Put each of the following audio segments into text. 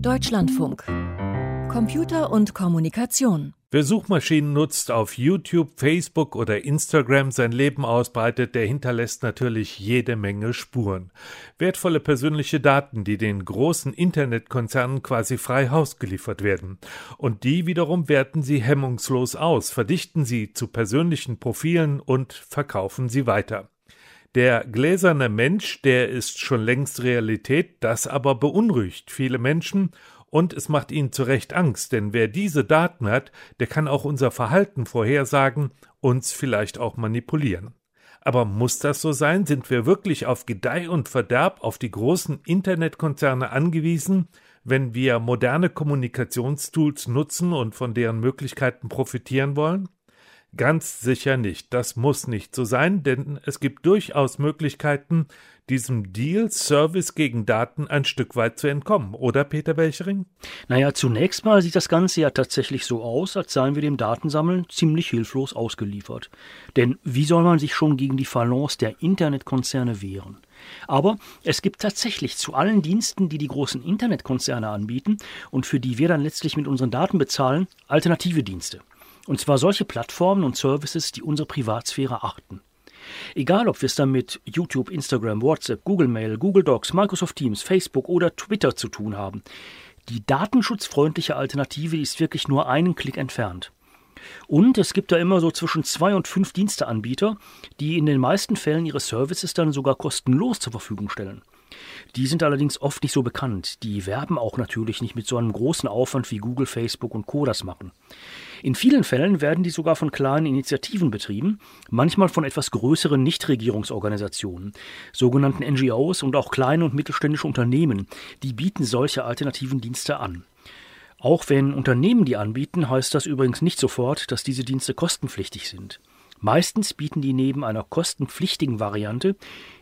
Deutschlandfunk. Computer und Kommunikation. Wer Suchmaschinen nutzt, auf YouTube, Facebook oder Instagram sein Leben ausbreitet, der hinterlässt natürlich jede Menge Spuren. Wertvolle persönliche Daten, die den großen Internetkonzernen quasi frei Haus geliefert werden. Und die wiederum werten sie hemmungslos aus, verdichten sie zu persönlichen Profilen und verkaufen sie weiter. Der gläserne Mensch, der ist schon längst Realität, das aber beunruhigt viele Menschen und es macht ihnen zu Recht Angst, denn wer diese Daten hat, der kann auch unser Verhalten vorhersagen, uns vielleicht auch manipulieren. Aber muss das so sein? Sind wir wirklich auf Gedeih und Verderb auf die großen Internetkonzerne angewiesen, wenn wir moderne Kommunikationstools nutzen und von deren Möglichkeiten profitieren wollen? Ganz sicher nicht. Das muss nicht so sein, denn es gibt durchaus Möglichkeiten, diesem Deal Service gegen Daten ein Stück weit zu entkommen, oder Peter Belchering? Naja, zunächst mal sieht das Ganze ja tatsächlich so aus, als seien wir dem Datensammeln ziemlich hilflos ausgeliefert. Denn wie soll man sich schon gegen die Falance der Internetkonzerne wehren? Aber es gibt tatsächlich zu allen Diensten, die die großen Internetkonzerne anbieten und für die wir dann letztlich mit unseren Daten bezahlen, alternative Dienste. Und zwar solche Plattformen und Services, die unsere Privatsphäre achten. Egal, ob wir es dann mit YouTube, Instagram, WhatsApp, Google Mail, Google Docs, Microsoft Teams, Facebook oder Twitter zu tun haben. Die datenschutzfreundliche Alternative ist wirklich nur einen Klick entfernt. Und es gibt da immer so zwischen zwei und fünf Diensteanbieter, die in den meisten Fällen ihre Services dann sogar kostenlos zur Verfügung stellen. Die sind allerdings oft nicht so bekannt. Die werben auch natürlich nicht mit so einem großen Aufwand wie Google, Facebook und Co. das machen. In vielen Fällen werden die sogar von kleinen Initiativen betrieben, manchmal von etwas größeren Nichtregierungsorganisationen, sogenannten NGOs und auch kleine und mittelständische Unternehmen, die bieten solche alternativen Dienste an. Auch wenn Unternehmen die anbieten, heißt das übrigens nicht sofort, dass diese Dienste kostenpflichtig sind. Meistens bieten die neben einer kostenpflichtigen Variante,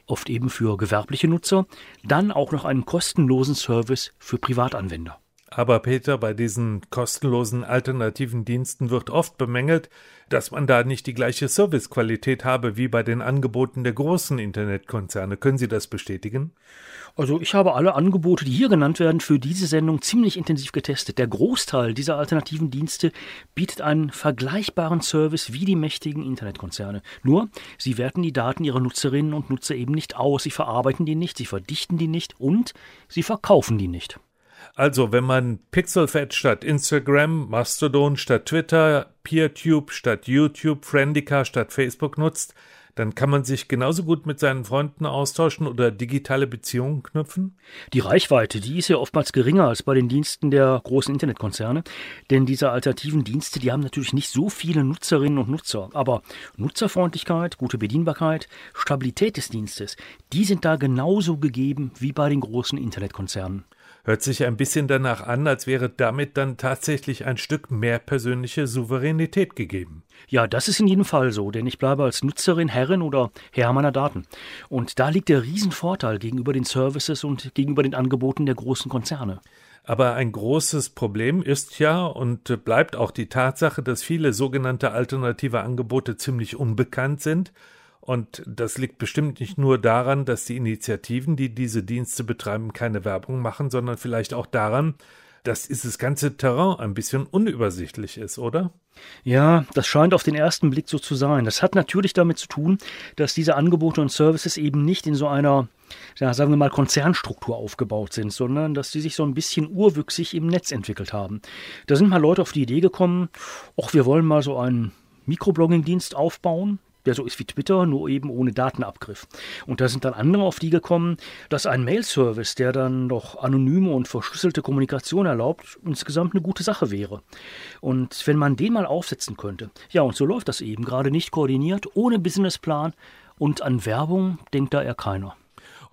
oft eben für gewerbliche Nutzer, dann auch noch einen kostenlosen Service für Privatanwender. Aber Peter, bei diesen kostenlosen alternativen Diensten wird oft bemängelt, dass man da nicht die gleiche Servicequalität habe wie bei den Angeboten der großen Internetkonzerne. Können Sie das bestätigen? Also ich habe alle Angebote, die hier genannt werden, für diese Sendung ziemlich intensiv getestet. Der Großteil dieser alternativen Dienste bietet einen vergleichbaren Service wie die mächtigen Internetkonzerne. Nur, sie werten die Daten ihrer Nutzerinnen und Nutzer eben nicht aus, sie verarbeiten die nicht, sie verdichten die nicht und sie verkaufen die nicht. Also, wenn man Pixelfed statt Instagram, Mastodon statt Twitter, PeerTube statt YouTube, Friendica statt Facebook nutzt, dann kann man sich genauso gut mit seinen Freunden austauschen oder digitale Beziehungen knüpfen? Die Reichweite, die ist ja oftmals geringer als bei den Diensten der großen Internetkonzerne, denn diese alternativen Dienste, die haben natürlich nicht so viele Nutzerinnen und Nutzer, aber Nutzerfreundlichkeit, gute Bedienbarkeit, Stabilität des Dienstes, die sind da genauso gegeben wie bei den großen Internetkonzernen. Hört sich ein bisschen danach an, als wäre damit dann tatsächlich ein Stück mehr persönliche Souveränität gegeben. Ja, das ist in jedem Fall so, denn ich bleibe als Nutzerin Herrin oder Herr meiner Daten. Und da liegt der Riesenvorteil gegenüber den Services und gegenüber den Angeboten der großen Konzerne. Aber ein großes Problem ist ja und bleibt auch die Tatsache, dass viele sogenannte alternative Angebote ziemlich unbekannt sind und das liegt bestimmt nicht nur daran, dass die Initiativen, die diese Dienste betreiben, keine Werbung machen, sondern vielleicht auch daran, dass dieses ganze Terrain ein bisschen unübersichtlich ist, oder? Ja, das scheint auf den ersten Blick so zu sein. Das hat natürlich damit zu tun, dass diese Angebote und Services eben nicht in so einer, ja, sagen wir mal, Konzernstruktur aufgebaut sind, sondern dass sie sich so ein bisschen urwüchsig im Netz entwickelt haben. Da sind mal Leute auf die Idee gekommen, ach, wir wollen mal so einen Mikroblogging-Dienst aufbauen, der so ist wie Twitter, nur eben ohne Datenabgriff. Und da sind dann andere auf die gekommen, dass ein Mail-Service, der dann doch anonyme und verschlüsselte Kommunikation erlaubt, insgesamt eine gute Sache wäre. Und wenn man den mal aufsetzen könnte, ja, und so läuft das eben, gerade nicht koordiniert, ohne Businessplan und an Werbung denkt da eher keiner.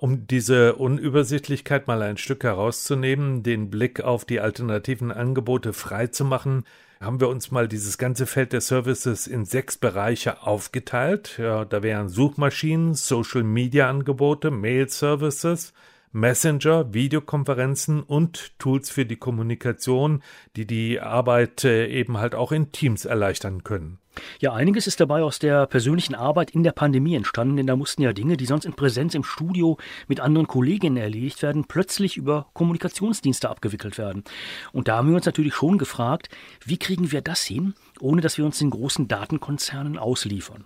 Um diese Unübersichtlichkeit mal ein Stück herauszunehmen, den Blick auf die alternativen Angebote freizumachen, haben wir uns mal dieses ganze Feld der Services in sechs Bereiche aufgeteilt. Ja, da wären Suchmaschinen, Social Media Angebote, Mail Services, Messenger, Videokonferenzen und Tools für die Kommunikation, die die Arbeit äh, eben halt auch in Teams erleichtern können. Ja, einiges ist dabei aus der persönlichen Arbeit in der Pandemie entstanden, denn da mussten ja Dinge, die sonst in Präsenz im Studio mit anderen Kolleginnen erledigt werden, plötzlich über Kommunikationsdienste abgewickelt werden. Und da haben wir uns natürlich schon gefragt, wie kriegen wir das hin, ohne dass wir uns den großen Datenkonzernen ausliefern?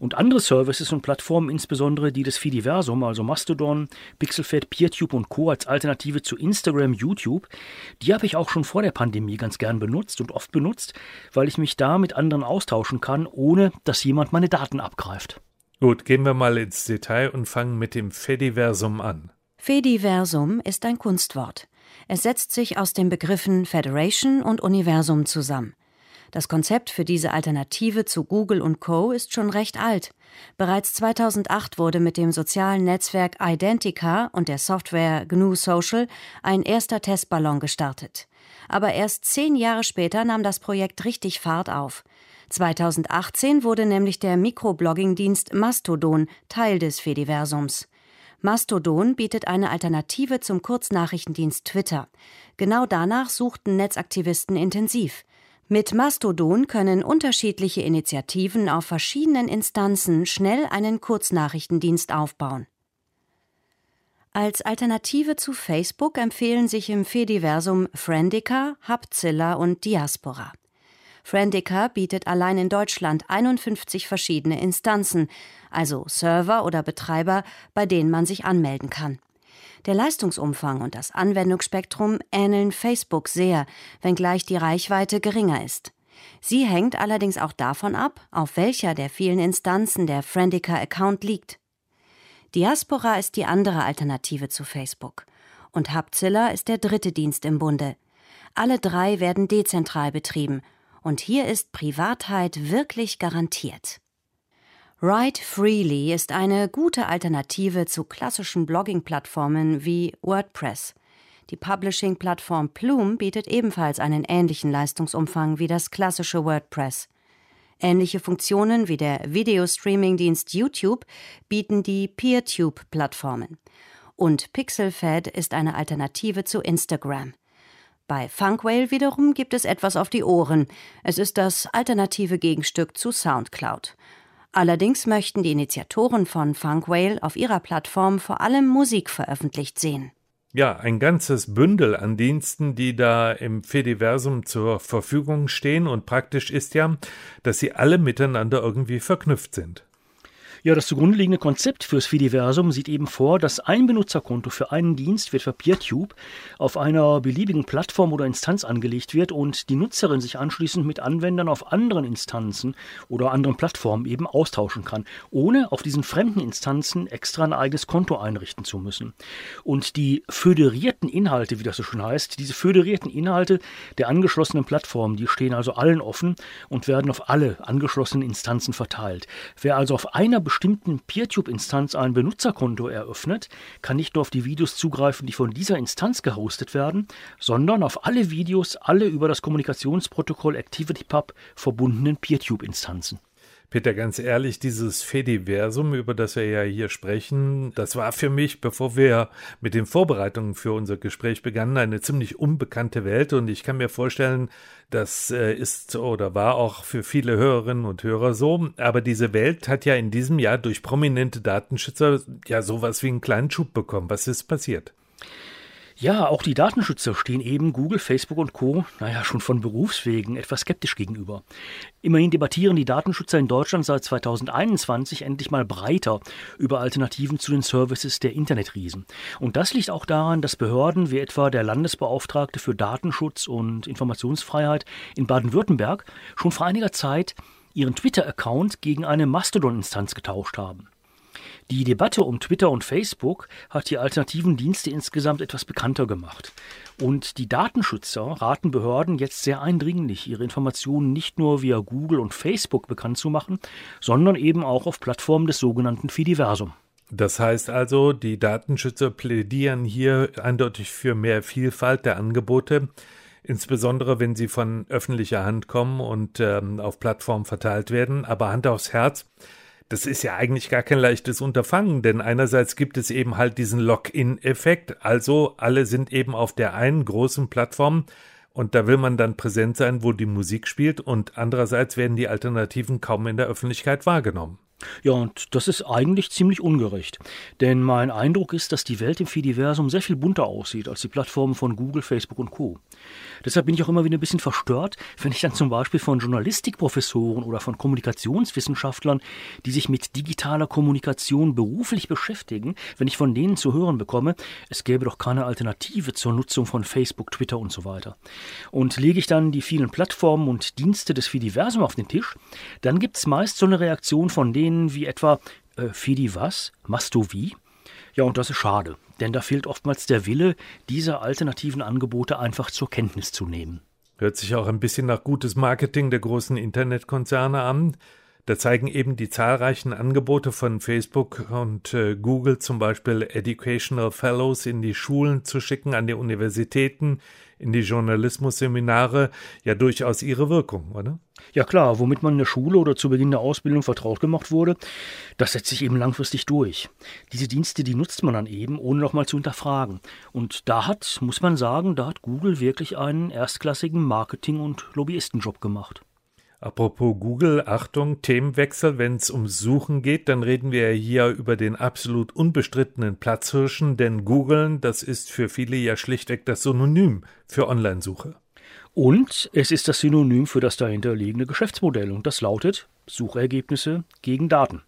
Und andere Services und Plattformen, insbesondere die des Fidiversum, also Mastodon, Pixelfed, PeerTube und Co. als Alternative zu Instagram, YouTube, die habe ich auch schon vor der Pandemie ganz gern benutzt und oft benutzt, weil ich mich da mit anderen austauschen kann, ohne dass jemand meine Daten abgreift. Gut, gehen wir mal ins Detail und fangen mit dem Fediversum an. Fediversum ist ein Kunstwort. Es setzt sich aus den Begriffen Federation und Universum zusammen. Das Konzept für diese Alternative zu Google und Co. ist schon recht alt. Bereits 2008 wurde mit dem sozialen Netzwerk Identica und der Software GNU Social ein erster Testballon gestartet. Aber erst zehn Jahre später nahm das Projekt richtig Fahrt auf. 2018 wurde nämlich der Mikroblogging-Dienst Mastodon Teil des Fediversums. Mastodon bietet eine Alternative zum Kurznachrichtendienst Twitter. Genau danach suchten Netzaktivisten intensiv. Mit Mastodon können unterschiedliche Initiativen auf verschiedenen Instanzen schnell einen Kurznachrichtendienst aufbauen. Als Alternative zu Facebook empfehlen sich im Fediversum Friendica, Hubzilla und Diaspora. Friendica bietet allein in Deutschland 51 verschiedene Instanzen, also Server oder Betreiber, bei denen man sich anmelden kann. Der Leistungsumfang und das Anwendungsspektrum ähneln Facebook sehr, wenngleich die Reichweite geringer ist. Sie hängt allerdings auch davon ab, auf welcher der vielen Instanzen der Friendica-Account liegt. Diaspora ist die andere Alternative zu Facebook. Und Hubzilla ist der dritte Dienst im Bunde. Alle drei werden dezentral betrieben. Und hier ist Privatheit wirklich garantiert. Write Freely ist eine gute Alternative zu klassischen Blogging-Plattformen wie WordPress. Die Publishing-Plattform Plume bietet ebenfalls einen ähnlichen Leistungsumfang wie das klassische WordPress. Ähnliche Funktionen wie der Videostreaming-Dienst YouTube bieten die PeerTube-Plattformen. Und Pixelfed ist eine Alternative zu Instagram. Bei Funkwhale wiederum gibt es etwas auf die Ohren. Es ist das alternative Gegenstück zu SoundCloud. Allerdings möchten die Initiatoren von Funkwhale auf ihrer Plattform vor allem Musik veröffentlicht sehen. Ja, ein ganzes Bündel an Diensten, die da im Fediversum zur Verfügung stehen und praktisch ist ja, dass sie alle miteinander irgendwie verknüpft sind. Ja, das zugrunde liegende Konzept fürs Fidiversum sieht eben vor, dass ein Benutzerkonto für einen Dienst, wie etwa PeerTube, auf einer beliebigen Plattform oder Instanz angelegt wird und die Nutzerin sich anschließend mit Anwendern auf anderen Instanzen oder anderen Plattformen eben austauschen kann, ohne auf diesen fremden Instanzen extra ein eigenes Konto einrichten zu müssen. Und die föderierten Inhalte, wie das so schön heißt, diese föderierten Inhalte der angeschlossenen Plattformen, die stehen also allen offen und werden auf alle angeschlossenen Instanzen verteilt. Wer also auf einer bestimmten PeerTube-Instanz ein Benutzerkonto eröffnet, kann nicht nur auf die Videos zugreifen, die von dieser Instanz gehostet werden, sondern auf alle Videos, alle über das Kommunikationsprotokoll ActivityPub verbundenen PeerTube-Instanzen. Peter, ganz ehrlich, dieses Fediversum, über das wir ja hier sprechen, das war für mich, bevor wir mit den Vorbereitungen für unser Gespräch begannen, eine ziemlich unbekannte Welt und ich kann mir vorstellen, das äh, ist oder war auch für viele Hörerinnen und Hörer so, aber diese Welt hat ja in diesem Jahr durch prominente Datenschützer ja sowas wie einen kleinen Schub bekommen. Was ist passiert? Ja, auch die Datenschützer stehen eben Google, Facebook und Co. naja, schon von Berufswegen etwas skeptisch gegenüber. Immerhin debattieren die Datenschützer in Deutschland seit 2021 endlich mal breiter über Alternativen zu den Services der Internetriesen. Und das liegt auch daran, dass Behörden wie etwa der Landesbeauftragte für Datenschutz und Informationsfreiheit in Baden-Württemberg schon vor einiger Zeit ihren Twitter-Account gegen eine Mastodon-Instanz getauscht haben. Die Debatte um Twitter und Facebook hat die alternativen Dienste insgesamt etwas bekannter gemacht. Und die Datenschützer raten Behörden jetzt sehr eindringlich, ihre Informationen nicht nur via Google und Facebook bekannt zu machen, sondern eben auch auf Plattformen des sogenannten Fidiversum. Das heißt also, die Datenschützer plädieren hier eindeutig für mehr Vielfalt der Angebote, insbesondere wenn sie von öffentlicher Hand kommen und ähm, auf Plattformen verteilt werden. Aber Hand aufs Herz, das ist ja eigentlich gar kein leichtes Unterfangen, denn einerseits gibt es eben halt diesen Lock-in-Effekt, also alle sind eben auf der einen großen Plattform Und da will man dann präsent sein, wo die Musik spielt und andererseits werden die Alternativen kaum in der Öffentlichkeit wahrgenommen. Ja, und das ist eigentlich ziemlich ungerecht. Denn mein Eindruck ist, dass die Welt im Fidiversum sehr viel bunter aussieht als die Plattformen von Google, Facebook und Co. Deshalb bin ich auch immer wieder ein bisschen verstört, wenn ich dann zum Beispiel von Journalistikprofessoren oder von Kommunikationswissenschaftlern, die sich mit digitaler Kommunikation beruflich beschäftigen, wenn ich von denen zu hören bekomme, es gäbe doch keine Alternative zur Nutzung von Facebook, Twitter und so weiter. Und lege ich dann die vielen Plattformen und Dienste des Fidiversum auf den Tisch, dann gibt es meist so eine Reaktion von denen wie etwa äh, Fidi was? Machst du wie? Ja, und das ist schade, denn da fehlt oftmals der Wille, diese alternativen Angebote einfach zur Kenntnis zu nehmen. Hört sich auch ein bisschen nach gutes Marketing der großen Internetkonzerne an. Da zeigen eben die zahlreichen Angebote von Facebook und äh, Google zum Beispiel Educational Fellows in die Schulen zu schicken, an die Universitäten, in die Journalismusseminare ja durchaus ihre Wirkung, oder? Ja klar, womit man in der Schule oder zu Beginn der Ausbildung vertraut gemacht wurde, das setzt sich eben langfristig durch. Diese Dienste, die nutzt man dann eben, ohne nochmal zu hinterfragen. Und da hat, muss man sagen, da hat Google wirklich einen erstklassigen Marketing- und Lobbyistenjob gemacht. Apropos Google, Achtung, Themenwechsel, wenn es um Suchen geht, dann reden wir hier über den absolut unbestrittenen Platzhirschen, denn Googlen, das ist für viele ja schlichtweg das Synonym für Online-Suche. Und es ist das Synonym für das dahinterliegende Geschäftsmodell und das lautet Suchergebnisse gegen Daten.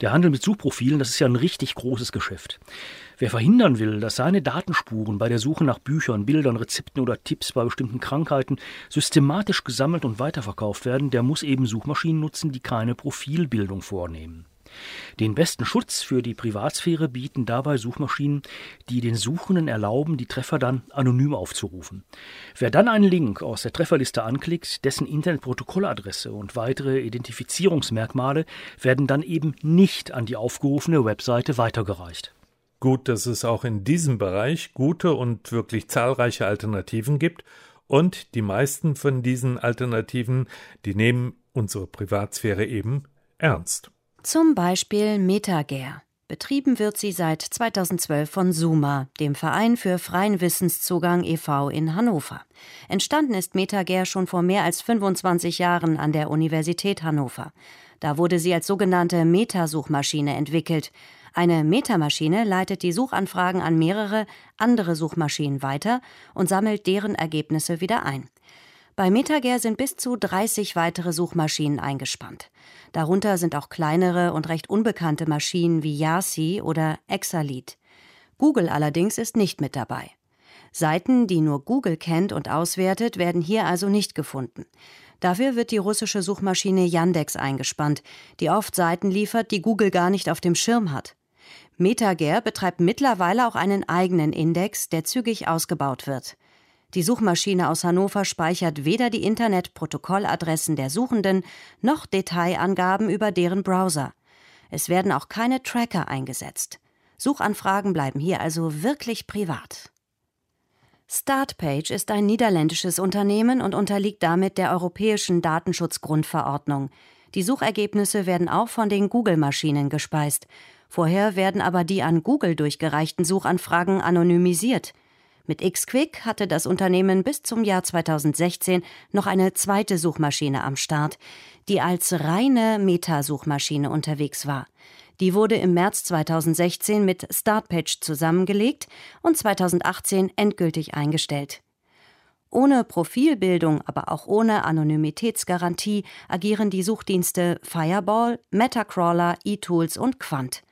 Der Handel mit Suchprofilen, das ist ja ein richtig großes Geschäft. Wer verhindern will, dass seine Datenspuren bei der Suche nach Büchern, Bildern, Rezepten oder Tipps bei bestimmten Krankheiten systematisch gesammelt und weiterverkauft werden, der muss eben Suchmaschinen nutzen, die keine Profilbildung vornehmen. Den besten Schutz für die Privatsphäre bieten dabei Suchmaschinen, die den Suchenden erlauben, die Treffer dann anonym aufzurufen. Wer dann einen Link aus der Trefferliste anklickt, dessen Internetprotokolladresse und weitere Identifizierungsmerkmale werden dann eben nicht an die aufgerufene Webseite weitergereicht. Gut, dass es auch in diesem Bereich gute und wirklich zahlreiche Alternativen gibt und die meisten von diesen Alternativen, die nehmen unsere Privatsphäre eben ernst. Zum Beispiel MetaGare. Betrieben wird sie seit 2012 von SUMA, dem Verein für freien Wissenszugang e.V. in Hannover. Entstanden ist MetaGare schon vor mehr als 25 Jahren an der Universität Hannover. Da wurde sie als sogenannte Metasuchmaschine entwickelt. Eine Metamaschine leitet die Suchanfragen an mehrere andere Suchmaschinen weiter und sammelt deren Ergebnisse wieder ein. Bei MetaGare sind bis zu 30 weitere Suchmaschinen eingespannt. Darunter sind auch kleinere und recht unbekannte Maschinen wie Yasi oder Exalit. Google allerdings ist nicht mit dabei. Seiten, die nur Google kennt und auswertet, werden hier also nicht gefunden. Dafür wird die russische Suchmaschine Yandex eingespannt, die oft Seiten liefert, die Google gar nicht auf dem Schirm hat. MetaGare betreibt mittlerweile auch einen eigenen Index, der zügig ausgebaut wird. Die Suchmaschine aus Hannover speichert weder die Internetprotokolladressen der Suchenden noch Detailangaben über deren Browser. Es werden auch keine Tracker eingesetzt. Suchanfragen bleiben hier also wirklich privat. Startpage ist ein niederländisches Unternehmen und unterliegt damit der Europäischen Datenschutzgrundverordnung. Die Suchergebnisse werden auch von den Google-Maschinen gespeist. Vorher werden aber die an Google durchgereichten Suchanfragen anonymisiert. Mit Xquick hatte das Unternehmen bis zum Jahr 2016 noch eine zweite Suchmaschine am Start, die als reine Metasuchmaschine unterwegs war. Die wurde im März 2016 mit Startpage zusammengelegt und 2018 endgültig eingestellt. Ohne Profilbildung, aber auch ohne Anonymitätsgarantie agieren die Suchdienste Fireball, Metacrawler, eTools und Quant.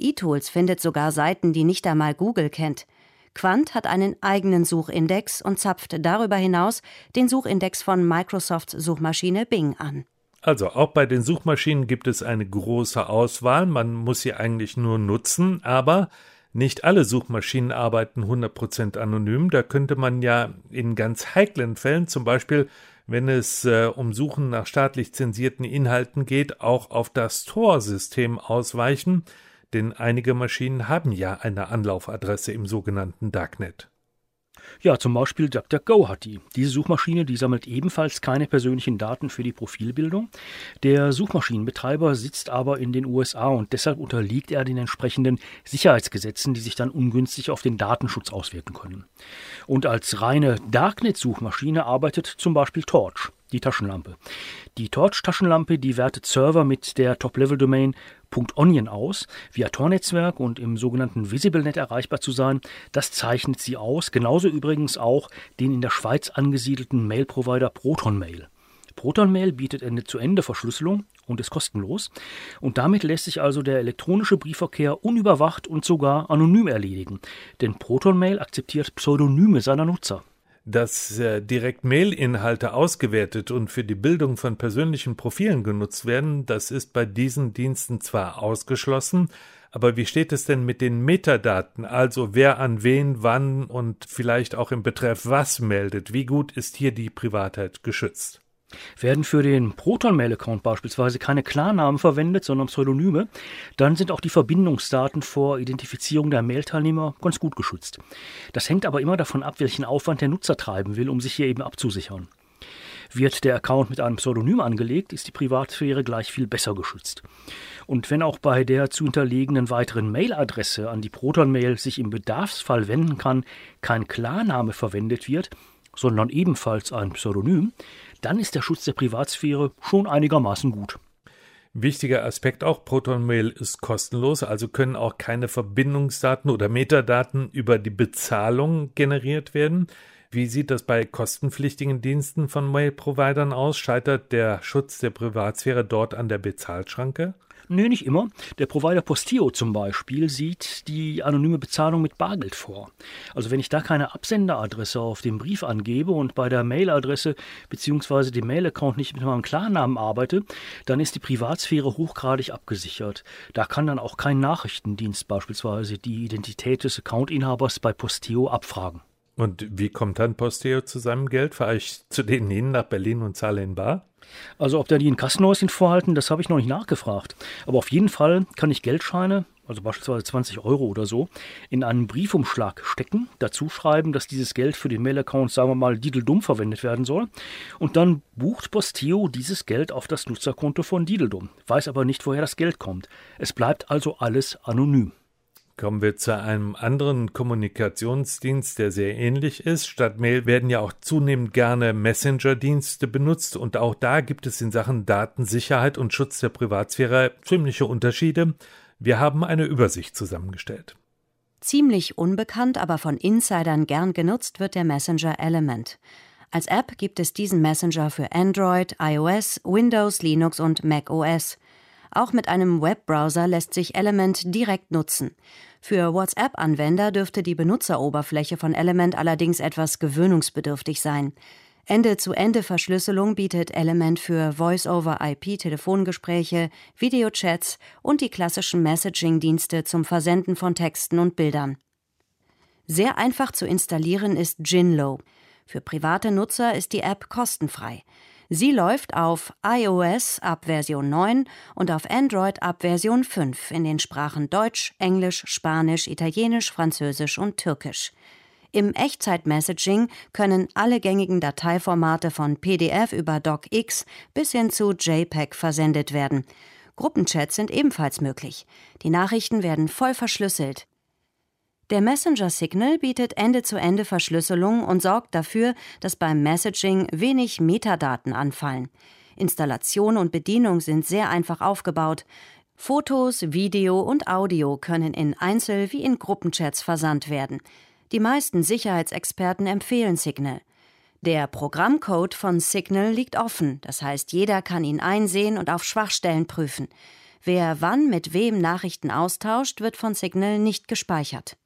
eTools findet sogar Seiten, die nicht einmal Google kennt. Quant hat einen eigenen Suchindex und zapft darüber hinaus den Suchindex von Microsofts Suchmaschine Bing an. Also auch bei den Suchmaschinen gibt es eine große Auswahl, man muss sie eigentlich nur nutzen, aber nicht alle Suchmaschinen arbeiten 100% anonym. Da könnte man ja in ganz heiklen Fällen, zum Beispiel wenn es äh, um Suchen nach staatlich zensierten Inhalten geht, auch auf das Tor-System ausweichen denn einige Maschinen haben ja eine Anlaufadresse im sogenannten Darknet. Ja, zum Beispiel DuckDuckGo hat die. Diese Suchmaschine, die sammelt ebenfalls keine persönlichen Daten für die Profilbildung. Der Suchmaschinenbetreiber sitzt aber in den USA und deshalb unterliegt er den entsprechenden Sicherheitsgesetzen, die sich dann ungünstig auf den Datenschutz auswirken können. Und als reine Darknet-Suchmaschine arbeitet zum Beispiel Torch die Taschenlampe. Die Torch-Taschenlampe, die wertet Server mit der Top-Level-Domain .onion aus, via Tor-Netzwerk und im sogenannten VisibleNet erreichbar zu sein. Das zeichnet sie aus, genauso übrigens auch den in der Schweiz angesiedelten Mail-Provider ProtonMail. ProtonMail bietet Ende-zu-Ende-Verschlüsselung und ist kostenlos. Und damit lässt sich also der elektronische Briefverkehr unüberwacht und sogar anonym erledigen. Denn ProtonMail akzeptiert Pseudonyme seiner Nutzer dass äh, direkt Mail-Inhalte ausgewertet und für die Bildung von persönlichen Profilen genutzt werden, das ist bei diesen Diensten zwar ausgeschlossen, aber wie steht es denn mit den Metadaten, also wer an wen, wann und vielleicht auch im Betreff was meldet? Wie gut ist hier die Privatheit geschützt? Werden für den Proton-Mail-Account beispielsweise keine Klarnamen verwendet, sondern Pseudonyme, dann sind auch die Verbindungsdaten vor Identifizierung der Mail-Teilnehmer ganz gut geschützt. Das hängt aber immer davon ab, welchen Aufwand der Nutzer treiben will, um sich hier eben abzusichern. Wird der Account mit einem Pseudonym angelegt, ist die Privatsphäre gleich viel besser geschützt. Und wenn auch bei der zu hinterlegenen weiteren Mailadresse an die Proton-Mail sich im Bedarfsfall wenden kann, kein Klarname verwendet wird, sondern ebenfalls ein Pseudonym, dann ist der Schutz der Privatsphäre schon einigermaßen gut. Wichtiger Aspekt auch, ProtonMail ist kostenlos, also können auch keine Verbindungsdaten oder Metadaten über die Bezahlung generiert werden. Wie sieht das bei kostenpflichtigen Diensten von Mail-Providern aus? Scheitert der Schutz der Privatsphäre dort an der Bezahlschranke? Nee, nicht immer. Der Provider Postio zum Beispiel sieht die anonyme Bezahlung mit Bargeld vor. Also wenn ich da keine Absenderadresse auf dem Brief angebe und bei der Mailadresse bzw. dem Mail-Account nicht mit meinem Klarnamen arbeite, dann ist die Privatsphäre hochgradig abgesichert. Da kann dann auch kein Nachrichtendienst beispielsweise die Identität des Accountinhabers bei Postio abfragen. Und wie kommt dann Posteo zu seinem Geld? Fahre ich zu denen hin nach Berlin und zahle in Bar? Also ob da die ein Kassenhäuschen vorhalten, das habe ich noch nicht nachgefragt. Aber auf jeden Fall kann ich Geldscheine, also beispielsweise 20 Euro oder so, in einen Briefumschlag stecken, dazu schreiben, dass dieses Geld für den Mail-Account, sagen wir mal, Dideldum verwendet werden soll. Und dann bucht Posteo dieses Geld auf das Nutzerkonto von Dideldum, weiß aber nicht, woher das Geld kommt. Es bleibt also alles anonym. Kommen wir zu einem anderen Kommunikationsdienst, der sehr ähnlich ist. Statt Mail werden ja auch zunehmend gerne Messenger-Dienste benutzt und auch da gibt es in Sachen Datensicherheit und Schutz der Privatsphäre ziemliche Unterschiede. Wir haben eine Übersicht zusammengestellt. Ziemlich unbekannt, aber von Insidern gern genutzt wird der Messenger Element. Als App gibt es diesen Messenger für Android, iOS, Windows, Linux und Mac OS. Auch mit einem Webbrowser lässt sich Element direkt nutzen. Für WhatsApp-Anwender dürfte die Benutzeroberfläche von Element allerdings etwas gewöhnungsbedürftig sein. Ende-zu-Ende-Verschlüsselung bietet Element für Voice-over-IP-Telefongespräche, Videochats und die klassischen Messaging-Dienste zum Versenden von Texten und Bildern. Sehr einfach zu installieren ist Jinlo. Für private Nutzer ist die App kostenfrei. Sie läuft auf iOS ab Version 9 und auf Android ab Version 5 in den Sprachen Deutsch, Englisch, Spanisch, Italienisch, Französisch und Türkisch. Im Echtzeit-Messaging können alle gängigen Dateiformate von PDF über DocX bis hin zu JPEG versendet werden. Gruppenchats sind ebenfalls möglich. Die Nachrichten werden voll verschlüsselt. Der Messenger Signal bietet Ende-zu-Ende-Verschlüsselung und sorgt dafür, dass beim Messaging wenig Metadaten anfallen. Installation und Bedienung sind sehr einfach aufgebaut. Fotos, Video und Audio können in Einzel- wie in Gruppenchats versandt werden. Die meisten Sicherheitsexperten empfehlen Signal. Der Programmcode von Signal liegt offen, das heißt, jeder kann ihn einsehen und auf Schwachstellen prüfen. Wer wann mit wem Nachrichten austauscht, wird von Signal nicht gespeichert.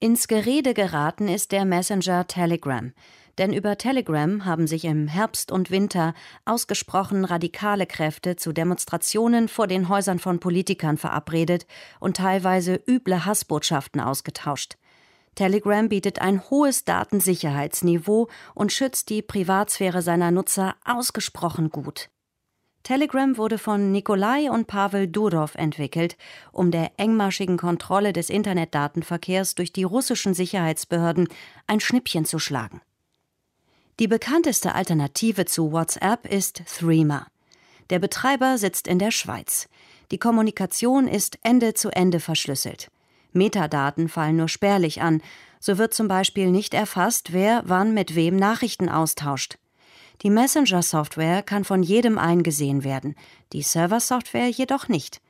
Ins Gerede geraten ist der Messenger Telegram. Denn über Telegram haben sich im Herbst und Winter ausgesprochen radikale Kräfte zu Demonstrationen vor den Häusern von Politikern verabredet und teilweise üble Hassbotschaften ausgetauscht. Telegram bietet ein hohes Datensicherheitsniveau und schützt die Privatsphäre seiner Nutzer ausgesprochen gut. Telegram wurde von Nikolai und Pavel Durov entwickelt, um der engmaschigen Kontrolle des Internetdatenverkehrs durch die russischen Sicherheitsbehörden ein Schnippchen zu schlagen. Die bekannteste Alternative zu WhatsApp ist Threema. Der Betreiber sitzt in der Schweiz. Die Kommunikation ist Ende zu Ende verschlüsselt. Metadaten fallen nur spärlich an, so wird zum Beispiel nicht erfasst, wer wann mit wem Nachrichten austauscht. Die Messenger-Software kann von jedem eingesehen werden, die Server-Software jedoch nicht.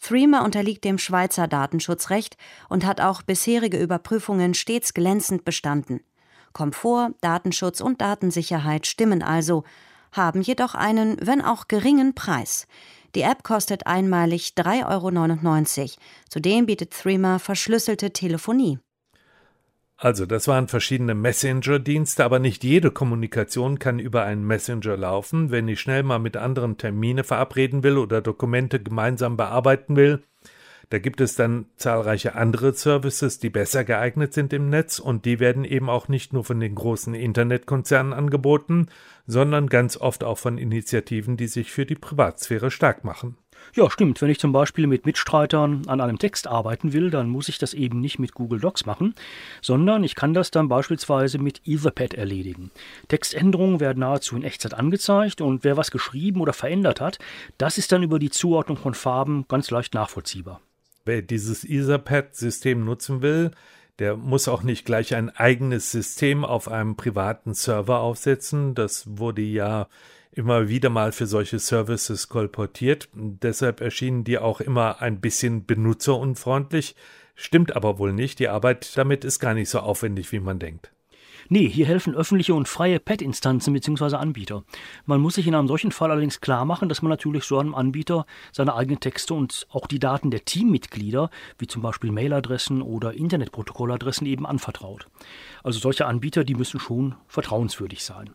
Threema unterliegt dem Schweizer Datenschutzrecht und hat auch bisherige Überprüfungen stets glänzend bestanden. Komfort, Datenschutz und Datensicherheit stimmen also, haben jedoch einen, wenn auch geringen Preis. Die App kostet einmalig 3,99 Euro. Zudem bietet Threema verschlüsselte Telefonie. Also, das waren verschiedene Messenger-Dienste, aber nicht jede Kommunikation kann über einen Messenger laufen. Wenn ich schnell mal mit anderen Termine verabreden will oder Dokumente gemeinsam bearbeiten will, da gibt es dann zahlreiche andere Services, die besser geeignet sind im Netz und die werden eben auch nicht nur von den großen Internetkonzernen angeboten, sondern ganz oft auch von Initiativen, die sich für die Privatsphäre stark machen. Ja, stimmt. Wenn ich zum Beispiel mit Mitstreitern an einem Text arbeiten will, dann muss ich das eben nicht mit Google Docs machen, sondern ich kann das dann beispielsweise mit Etherpad erledigen. Textänderungen werden nahezu in Echtzeit angezeigt und wer was geschrieben oder verändert hat, das ist dann über die Zuordnung von Farben ganz leicht nachvollziehbar. Wer dieses Etherpad-System nutzen will, der muss auch nicht gleich ein eigenes System auf einem privaten Server aufsetzen. Das wurde ja immer wieder mal für solche Services kolportiert. Deshalb erschienen die auch immer ein bisschen benutzerunfreundlich. Stimmt aber wohl nicht. Die Arbeit damit ist gar nicht so aufwendig, wie man denkt. Nee, hier helfen öffentliche und freie PET-Instanzen bzw. Anbieter. Man muss sich in einem solchen Fall allerdings klar machen, dass man natürlich so einem Anbieter seine eigenen Texte und auch die Daten der Teammitglieder, wie zum Beispiel Mailadressen oder Internetprotokolladressen, eben anvertraut. Also solche Anbieter, die müssen schon vertrauenswürdig sein.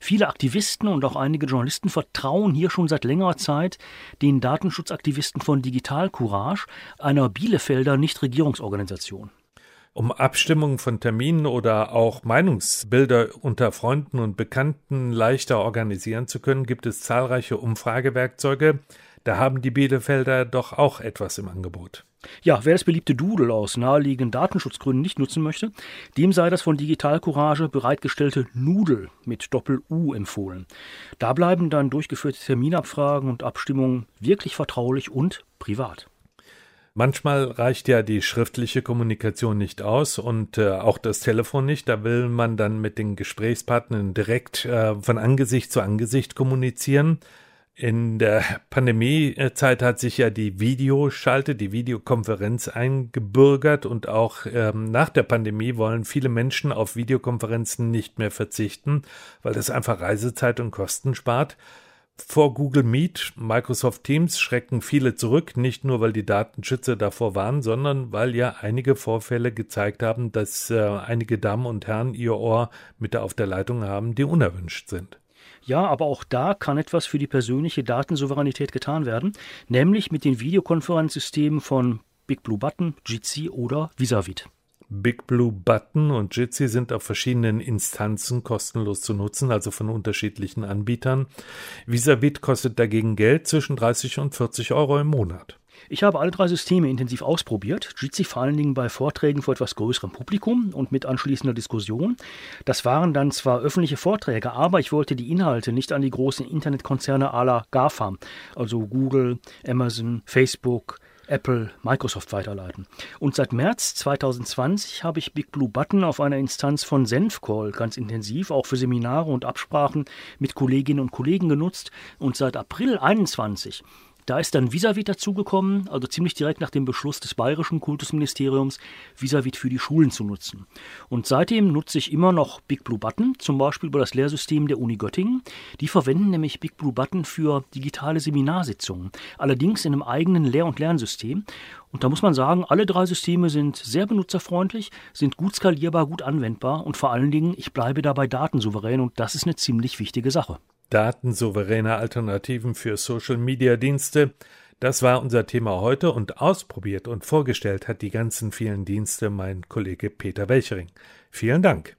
Viele Aktivisten und auch einige Journalisten vertrauen hier schon seit längerer Zeit den Datenschutzaktivisten von Digital Courage, einer Bielefelder Nichtregierungsorganisation. Um Abstimmungen von Terminen oder auch Meinungsbilder unter Freunden und Bekannten leichter organisieren zu können, gibt es zahlreiche Umfragewerkzeuge. Da haben die Bielefelder doch auch etwas im Angebot. Ja, wer das beliebte Doodle aus naheliegenden Datenschutzgründen nicht nutzen möchte, dem sei das von Digital Courage bereitgestellte Noodle mit Doppel-U empfohlen. Da bleiben dann durchgeführte Terminabfragen und Abstimmungen wirklich vertraulich und privat. Manchmal reicht ja die schriftliche Kommunikation nicht aus und äh, auch das Telefon nicht. Da will man dann mit den Gesprächspartnern direkt äh, von Angesicht zu Angesicht kommunizieren. In der Pandemiezeit hat sich ja die Videoschalte, die Videokonferenz eingebürgert und auch ähm, nach der Pandemie wollen viele Menschen auf Videokonferenzen nicht mehr verzichten, weil das einfach Reisezeit und Kosten spart. Vor Google Meet, Microsoft Teams schrecken viele zurück, nicht nur weil die Datenschützer davor waren, sondern weil ja einige Vorfälle gezeigt haben, dass äh, einige Damen und Herren ihr Ohr mit auf der Leitung haben, die unerwünscht sind. Ja, aber auch da kann etwas für die persönliche Datensouveränität getan werden, nämlich mit den Videokonferenzsystemen von Big Blue Button, Jitsi oder Visavit. Big Blue Button und Jitsi sind auf verschiedenen Instanzen kostenlos zu nutzen, also von unterschiedlichen Anbietern. Visavit kostet dagegen Geld zwischen 30 und 40 Euro im Monat. Ich habe alle drei Systeme intensiv ausprobiert. Jitsi vor allen Dingen bei Vorträgen vor etwas größerem Publikum und mit anschließender Diskussion. Das waren dann zwar öffentliche Vorträge, aber ich wollte die Inhalte nicht an die großen Internetkonzerne à la GAFA, also Google, Amazon, Facebook, Apple, Microsoft weiterleiten. Und seit März 2020 habe ich Big Blue Button auf einer Instanz von Senfcall ganz intensiv, auch für Seminare und Absprachen mit Kolleginnen und Kollegen genutzt. Und seit April 2021 da ist dann Visavit dazugekommen, also ziemlich direkt nach dem Beschluss des bayerischen Kultusministeriums, Visavit für die Schulen zu nutzen. Und seitdem nutze ich immer noch Big Blue Button, zum Beispiel über das Lehrsystem der Uni Göttingen. Die verwenden nämlich Big Blue Button für digitale Seminarsitzungen, allerdings in einem eigenen Lehr- und Lernsystem. Und da muss man sagen, alle drei Systeme sind sehr benutzerfreundlich, sind gut skalierbar, gut anwendbar und vor allen Dingen, ich bleibe dabei datensouverän und das ist eine ziemlich wichtige Sache datensouveräne Alternativen für Social-Media-Dienste. Das war unser Thema heute und ausprobiert und vorgestellt hat die ganzen vielen Dienste mein Kollege Peter Welchering. Vielen Dank.